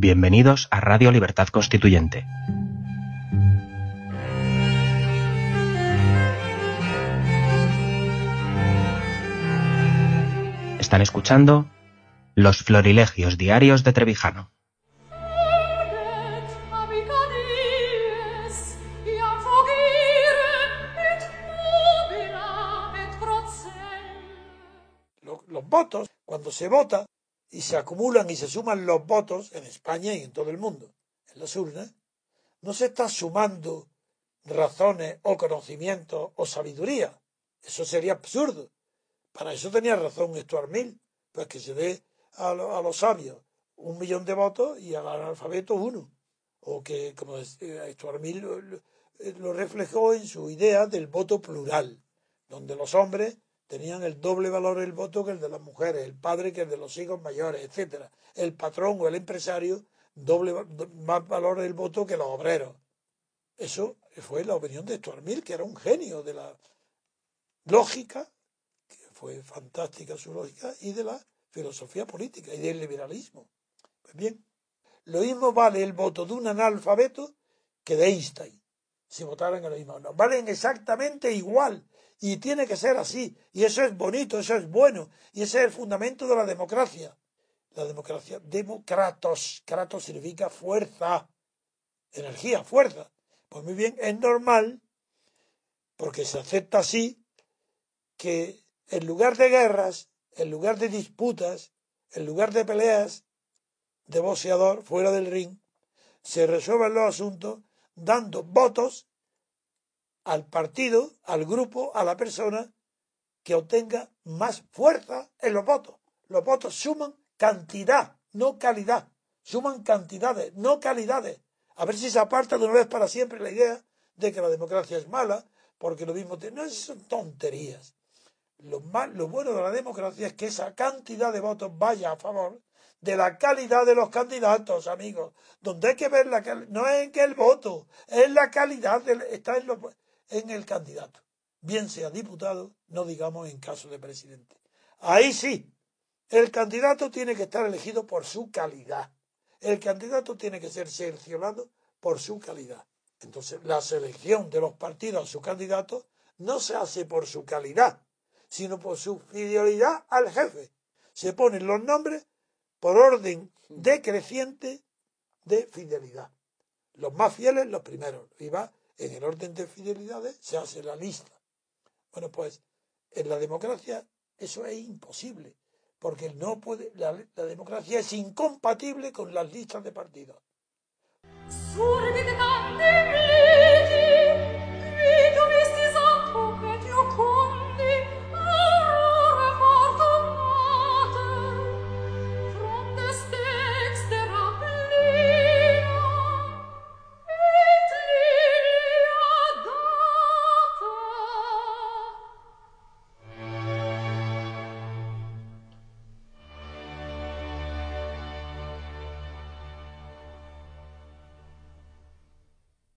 Bienvenidos a Radio Libertad Constituyente. Están escuchando Los Florilegios Diarios de Trevijano. Los votos, cuando se vota y se acumulan y se suman los votos en España y en todo el mundo, en las urnas, no se está sumando razones o conocimientos o sabiduría. Eso sería absurdo. Para eso tenía razón Stuart Mill, pues que se dé a, los sabios un millón de votos y al analfabeto uno. O que, como Stuart Mill lo reflejó en su idea del voto plural, donde los hombres tenían el doble valor del voto que el de las mujeres, el padre que el de los hijos mayores, etcétera. El patrón o el empresario, doble más valor del voto que los obreros. Eso fue la opinión de Stuart Mill, que era un genio de la lógica, que fue fantástica su lógica, y de la filosofía política y del liberalismo. Pues bien, lo mismo vale el voto de un analfabeto que de Einstein, si votaran en lo mismo. No, valen exactamente igual y tiene que ser así. Y eso es bonito, eso es bueno. Y ese es el fundamento de la democracia. La democracia, democratos. Kratos significa fuerza, energía, fuerza. Pues muy bien, es normal, porque se acepta así, que en lugar de guerras, en lugar de disputas, en lugar de peleas de boxeador fuera del ring, se resuelvan los asuntos dando votos al partido, al grupo, a la persona que obtenga más fuerza en los votos. Los votos suman cantidad, no calidad. Suman cantidades, no calidades. A ver si se aparta de una vez para siempre la idea de que la democracia es mala, porque lo mismo... No, son tonterías. Lo, lo bueno de la democracia es que esa cantidad de votos vaya a favor de la calidad de los candidatos, amigos. Donde hay que ver la calidad, no es en que el voto, es la calidad, está en en el candidato, bien sea diputado, no digamos en caso de presidente. Ahí sí, el candidato tiene que estar elegido por su calidad. El candidato tiene que ser seleccionado por su calidad. Entonces, la selección de los partidos a su candidato no se hace por su calidad, sino por su fidelidad al jefe. Se ponen los nombres por orden decreciente de fidelidad. Los más fieles, los primeros. Y va en el orden de fidelidades se hace la lista. Bueno, pues en la democracia eso es imposible, porque no puede, la, democracia es incompatible con las listas de partidos.